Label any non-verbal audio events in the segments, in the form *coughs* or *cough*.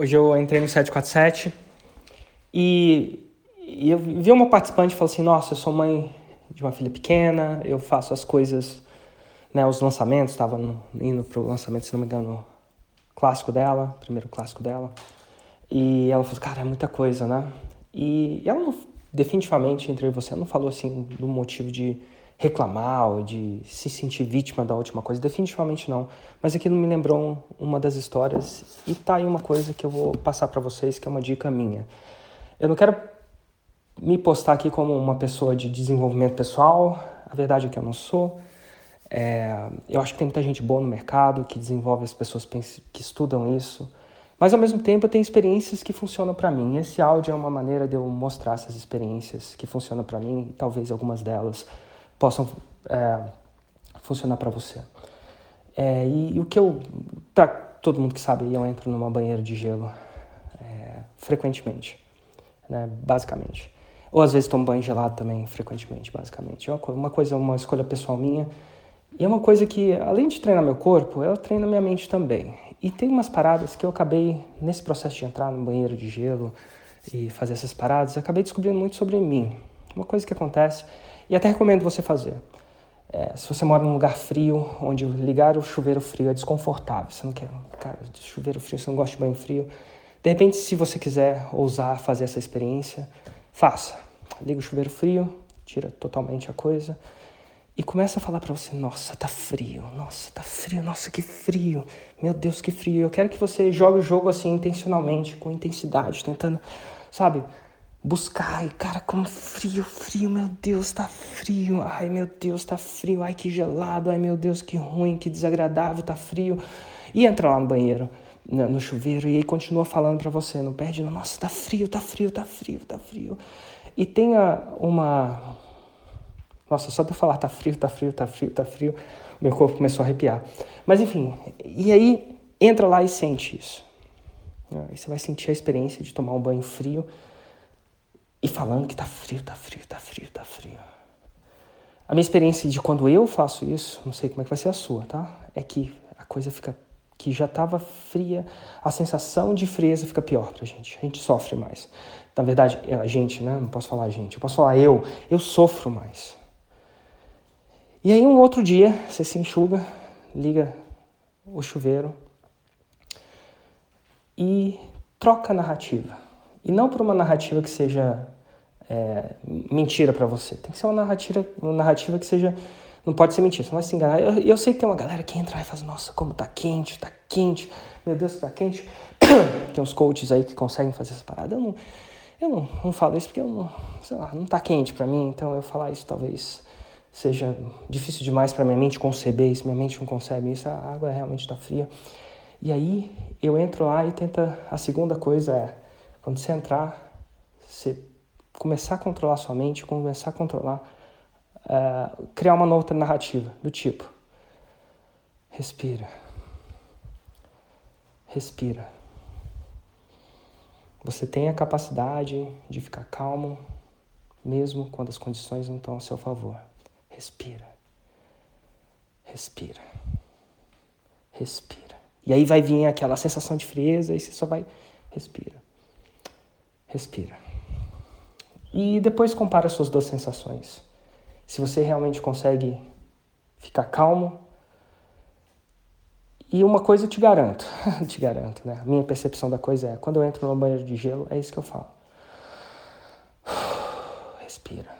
Hoje eu entrei no 747 e, e eu vi uma participante e falou assim: Nossa, eu sou mãe de uma filha pequena, eu faço as coisas, né, os lançamentos, estava indo para o lançamento, se não me engano, clássico dela, primeiro clássico dela. E ela falou: Cara, é muita coisa, né? E ela não, definitivamente, entre você, ela não falou assim do motivo de reclamar ou de se sentir vítima da última coisa, definitivamente não. Mas aquilo me lembrou uma das histórias e tá aí uma coisa que eu vou passar para vocês que é uma dica minha. Eu não quero me postar aqui como uma pessoa de desenvolvimento pessoal, a verdade é que eu não sou. É, eu acho que tem muita gente boa no mercado que desenvolve as pessoas que estudam isso, mas ao mesmo tempo eu tenho experiências que funcionam para mim. Esse áudio é uma maneira de eu mostrar essas experiências que funcionam para mim, talvez algumas delas possam é, funcionar para você. É, e, e, o que eu, para todo mundo que sabe, eu entro numa banheira de gelo é, frequentemente, né, basicamente. Ou às vezes tomo banho gelado também, frequentemente, basicamente. É uma, coisa, uma escolha pessoal minha. E é uma coisa que, além de treinar meu corpo, ela treina minha mente também. E tem umas paradas que eu acabei, nesse processo de entrar no banheiro de gelo e fazer essas paradas, acabei descobrindo muito sobre mim. Uma coisa que acontece e até recomendo você fazer. É, se você mora num lugar frio, onde ligar o chuveiro frio é desconfortável, você não quer, cara, chuveiro frio, você não gosta de banho frio. De repente, se você quiser ousar fazer essa experiência, faça. Liga o chuveiro frio, tira totalmente a coisa e começa a falar para você: Nossa, tá frio, nossa, tá frio, nossa, que frio, meu Deus, que frio. Eu quero que você jogue o jogo assim intencionalmente, com intensidade, tentando, sabe, buscar. Ai, cara, como frio, frio, meu Deus, tá frio. Ai, meu Deus, tá frio. Ai, que gelado. Ai, meu Deus, que ruim, que desagradável, tá frio. E entra lá no banheiro, no chuveiro, e aí continua falando para você, não perde, nossa, tá frio, tá frio, tá frio, tá frio. E tenha uma. Nossa, só de eu falar tá frio, tá frio, tá frio, tá frio, meu corpo começou a arrepiar. Mas enfim, e aí entra lá e sente isso. Aí você vai sentir a experiência de tomar um banho frio e falando que tá frio, tá frio, tá frio, tá frio. A minha experiência de quando eu faço isso, não sei como é que vai ser a sua, tá? É que a coisa fica que já estava fria, a sensação de frieza fica pior pra gente. A gente sofre mais. Na verdade, é a gente, né? Não posso falar a gente, eu posso falar eu. Eu sofro mais. E aí um outro dia, você se enxuga, liga o chuveiro e troca a narrativa. E não por uma narrativa que seja é, mentira para você. Tem que ser uma narrativa, uma narrativa que seja. Não pode ser mentira, você não vai se enganar. Eu, eu sei que tem uma galera que entra e faz, nossa, como tá quente, tá quente, meu Deus, tá quente. *coughs* tem uns coaches aí que conseguem fazer essa parada. Eu não, eu não, não falo isso porque eu não, sei lá, não tá quente para mim, então eu falar isso talvez seja difícil demais para minha mente conceber isso, minha mente não concebe isso, a água realmente está fria. E aí eu entro lá e tenta. A segunda coisa é quando você entrar, você começar a controlar sua mente, começar a controlar, uh, criar uma outra narrativa do tipo: respira, respira. Você tem a capacidade de ficar calmo, mesmo quando as condições não estão a seu favor. Respira, respira, respira. E aí vai vir aquela sensação de frieza e você só vai respira respira. E depois compara as suas duas sensações. Se você realmente consegue ficar calmo. E uma coisa eu te garanto, *laughs* te garanto, né? A minha percepção da coisa é, quando eu entro no banheiro de gelo, é isso que eu falo. *sighs* Respira.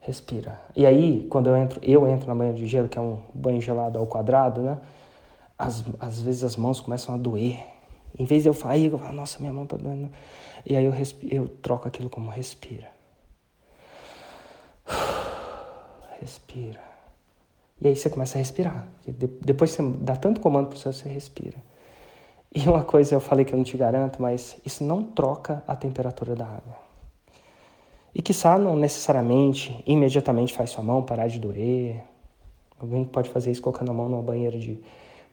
Respira. E aí, quando eu entro, eu entro no banheiro de gelo, que é um banho gelado ao quadrado, né? Às, às vezes as mãos começam a doer. Em vez de eu falar, eu falo, nossa, minha mão tá doendo. E aí eu, eu troco aquilo como respira. *sighs* Respira. E aí você começa a respirar. Depois você dá tanto comando para você, você respira. E uma coisa eu falei que eu não te garanto, mas isso não troca a temperatura da água. E que não necessariamente, imediatamente faz sua mão parar de doer. Alguém pode fazer isso colocando a mão numa banheira de.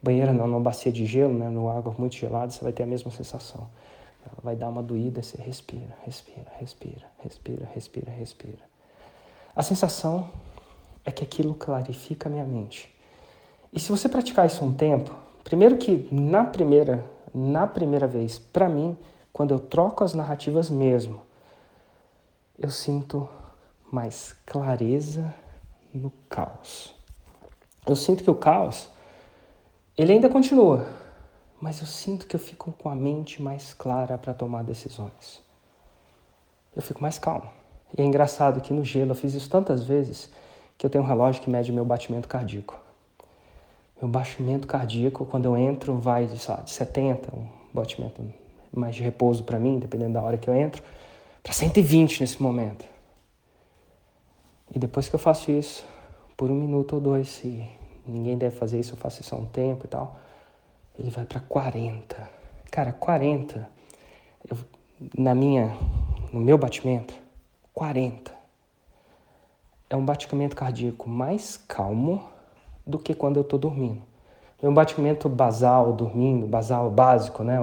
Banheira não, numa bacia de gelo, né? Numa água muito gelada, você vai ter a mesma sensação. Ela vai dar uma doída, você respira, respira, respira, respira, respira, respira. A sensação é que aquilo clarifica a minha mente. E se você praticar isso um tempo, Primeiro que na primeira, na primeira vez, para mim, quando eu troco as narrativas mesmo, eu sinto mais clareza no caos. Eu sinto que o caos, ele ainda continua, mas eu sinto que eu fico com a mente mais clara para tomar decisões. Eu fico mais calmo. E é engraçado que no gelo eu fiz isso tantas vezes que eu tenho um relógio que mede meu batimento cardíaco. Meu batimento cardíaco, quando eu entro, vai de, lá, de 70, um batimento mais de repouso para mim, dependendo da hora que eu entro, para 120 nesse momento. E depois que eu faço isso, por um minuto ou dois, e ninguém deve fazer isso, eu faço isso há um tempo e tal, ele vai para 40. Cara, 40, eu, na minha, no meu batimento, 40 é um batimento cardíaco mais calmo do que quando eu estou dormindo. Meu batimento basal, dormindo, basal básico, né?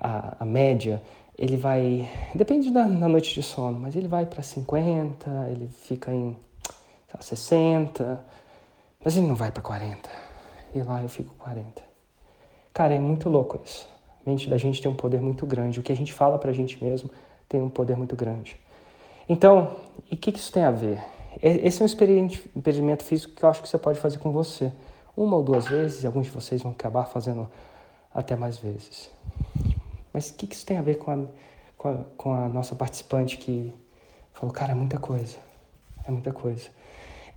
a, a média, ele vai. Depende da, da, noite de sono, mas ele vai para 50, ele fica em lá, 60, mas ele não vai para 40. E lá eu fico 40. Cara, é muito louco isso. A mente da gente tem um poder muito grande. O que a gente fala pra gente mesmo tem um poder muito grande. Então, e o que, que isso tem a ver? Esse é um experimento físico que eu acho que você pode fazer com você. Uma ou duas vezes, e alguns de vocês vão acabar fazendo até mais vezes. Mas o que, que isso tem a ver com a, com a, com a nossa participante que falou, cara, é muita coisa. É muita coisa.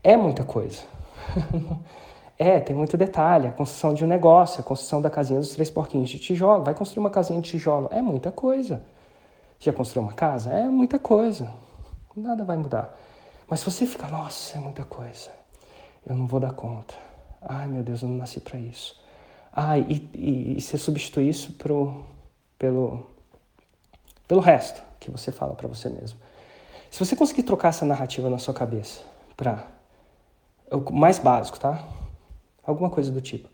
É muita coisa. *laughs* é, tem muito detalhe. A construção de um negócio, a construção da casinha dos três porquinhos de tijolo. Vai construir uma casinha de tijolo. É muita coisa. Já construiu uma casa? É muita coisa. Nada vai mudar. Mas se você fica, nossa, é muita coisa. Eu não vou dar conta. Ai, meu Deus, eu não nasci para isso. Ai, e, e, e você substitui isso pro, pelo, pelo resto que você fala para você mesmo. Se você conseguir trocar essa narrativa na sua cabeça para o mais básico, tá? Alguma coisa do tipo,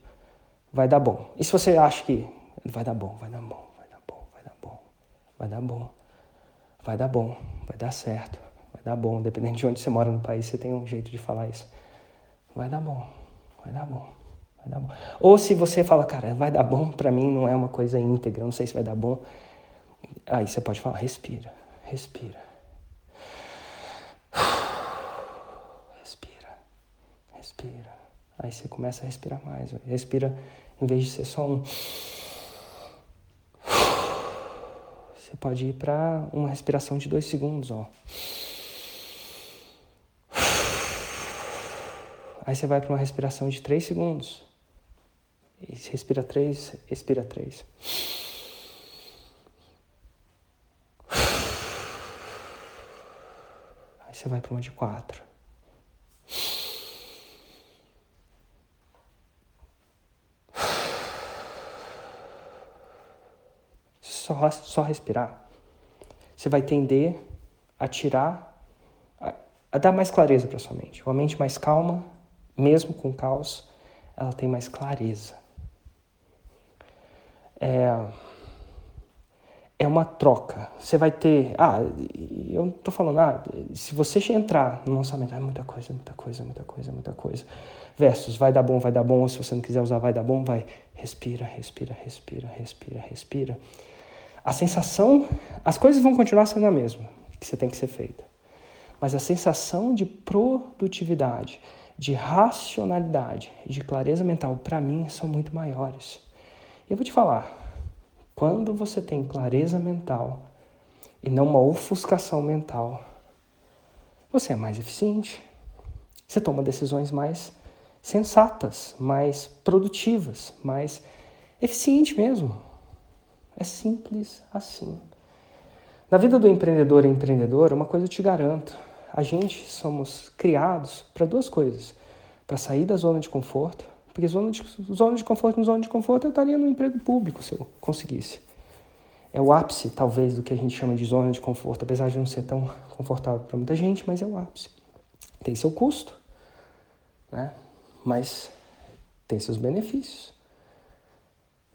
vai dar bom. E se você acha que vai dar bom, vai dar bom, vai dar bom, vai dar bom, vai dar bom, vai dar bom, vai dar certo, vai dar bom. Dependendo de onde você mora no país, você tem um jeito de falar isso. Vai dar bom, vai dar bom. Vai dar bom. Ou se você fala, cara, vai dar bom, para mim não é uma coisa íntegra, não sei se vai dar bom. Aí você pode falar, respira, respira. Respira, respira. Aí você começa a respirar mais. Respira, em vez de ser só um. Você pode ir para uma respiração de dois segundos, ó. Aí você vai para uma respiração de três segundos. Respira três, expira três. Aí você vai para uma de quatro. Só, só respirar. Você vai tender a tirar, a, a dar mais clareza para sua mente. Uma mente mais calma, mesmo com caos, ela tem mais clareza é, é uma troca. Você vai ter. Ah, eu não estou falando, ah, se você entrar no lançamento, é muita coisa, muita coisa, muita coisa, muita coisa. Versus, vai dar bom, vai dar bom, ou se você não quiser usar, vai dar bom, vai. Respira, respira, respira, respira, respira. A sensação, as coisas vão continuar sendo a mesma, que você tem que ser feita. Mas a sensação de produtividade, de racionalidade, de clareza mental, para mim, são muito maiores. Eu vou te falar, quando você tem clareza mental e não uma ofuscação mental, você é mais eficiente. Você toma decisões mais sensatas, mais produtivas, mais eficiente mesmo. É simples assim. Na vida do empreendedor e empreendedora, uma coisa eu te garanto: a gente somos criados para duas coisas: para sair da zona de conforto porque zona de, zona de conforto, zona de conforto, eu estaria no emprego público se eu conseguisse. É o ápice, talvez, do que a gente chama de zona de conforto, apesar de não ser tão confortável para muita gente, mas é o ápice. Tem seu custo, né? mas tem seus benefícios.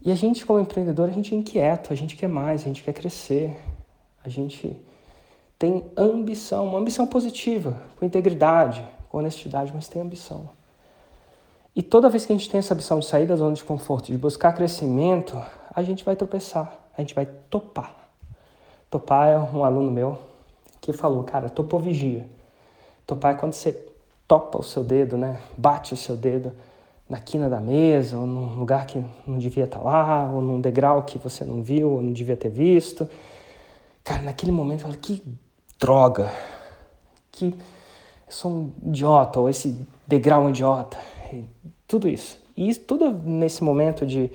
E a gente, como empreendedor, a gente é inquieto, a gente quer mais, a gente quer crescer, a gente tem ambição, uma ambição positiva, com integridade, com honestidade, mas tem ambição. E toda vez que a gente tem essa opção de sair da zona de conforto, de buscar crescimento, a gente vai tropeçar, a gente vai topar. Topar é um aluno meu que falou, cara, topou vigia. Topar é quando você topa o seu dedo, né? Bate o seu dedo na quina da mesa, ou num lugar que não devia estar lá, ou num degrau que você não viu, ou não devia ter visto. Cara, naquele momento eu falei, que droga, que eu sou um idiota, ou esse degrau é um idiota, e tudo isso. E isso, tudo nesse momento de.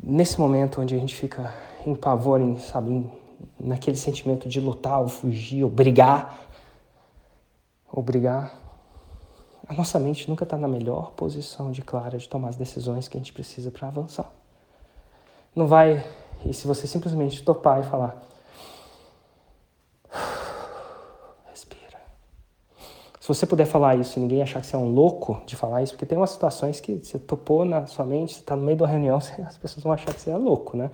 Nesse momento onde a gente fica em pavor, em, sabe, naquele sentimento de lutar, ou fugir, ou brigar. Ou brigar. A nossa mente nunca está na melhor posição de clara de tomar as decisões que a gente precisa para avançar. Não vai. E se você simplesmente topar e falar, *sighs* Se você puder falar isso e ninguém achar que você é um louco de falar isso, porque tem umas situações que você topou na sua mente, você está no meio da reunião, *laughs* as pessoas vão achar que você é louco, né?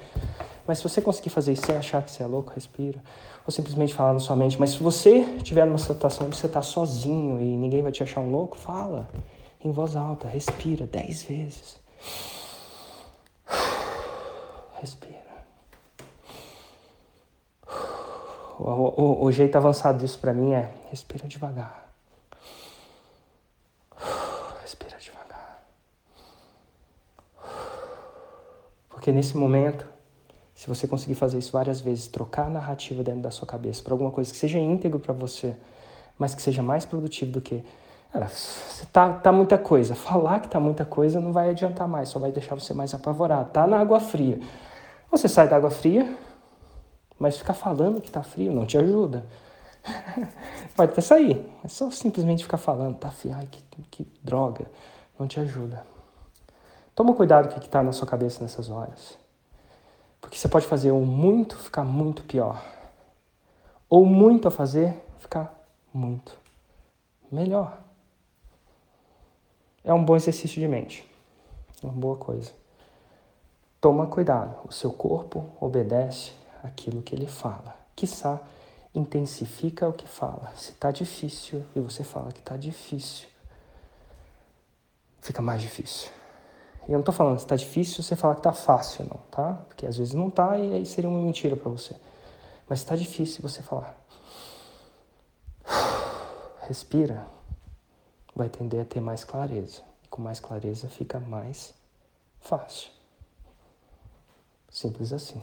Mas se você conseguir fazer isso sem achar que você é louco, respira. Ou simplesmente falar na sua mente. Mas se você estiver numa situação onde você está sozinho e ninguém vai te achar um louco, fala em voz alta, respira dez vezes. Respira. O, o, o jeito avançado disso para mim é respira devagar. Porque nesse momento, se você conseguir fazer isso várias vezes, trocar a narrativa dentro da sua cabeça para alguma coisa que seja íntegro para você, mas que seja mais produtivo do que. Cara, tá, tá muita coisa. Falar que tá muita coisa não vai adiantar mais, só vai deixar você mais apavorado. Tá na água fria. Você sai da água fria, mas ficar falando que tá frio não te ajuda. *laughs* Pode até sair, é só simplesmente ficar falando, tá frio, ai que, que droga, não te ajuda. Toma cuidado com o que está na sua cabeça nessas horas. Porque você pode fazer o muito ficar muito pior. Ou muito a fazer ficar muito melhor. É um bom exercício de mente. É uma boa coisa. Toma cuidado. O seu corpo obedece aquilo que ele fala. Quiçá intensifica o que fala. Se está difícil e você fala que está difícil, fica mais difícil. Eu não estou falando que está difícil você falar que está fácil, não, tá? Porque às vezes não está e aí seria uma mentira para você. Mas está difícil você falar. *sighs* Respira. Vai tender a ter mais clareza. Com mais clareza fica mais fácil. Simples assim.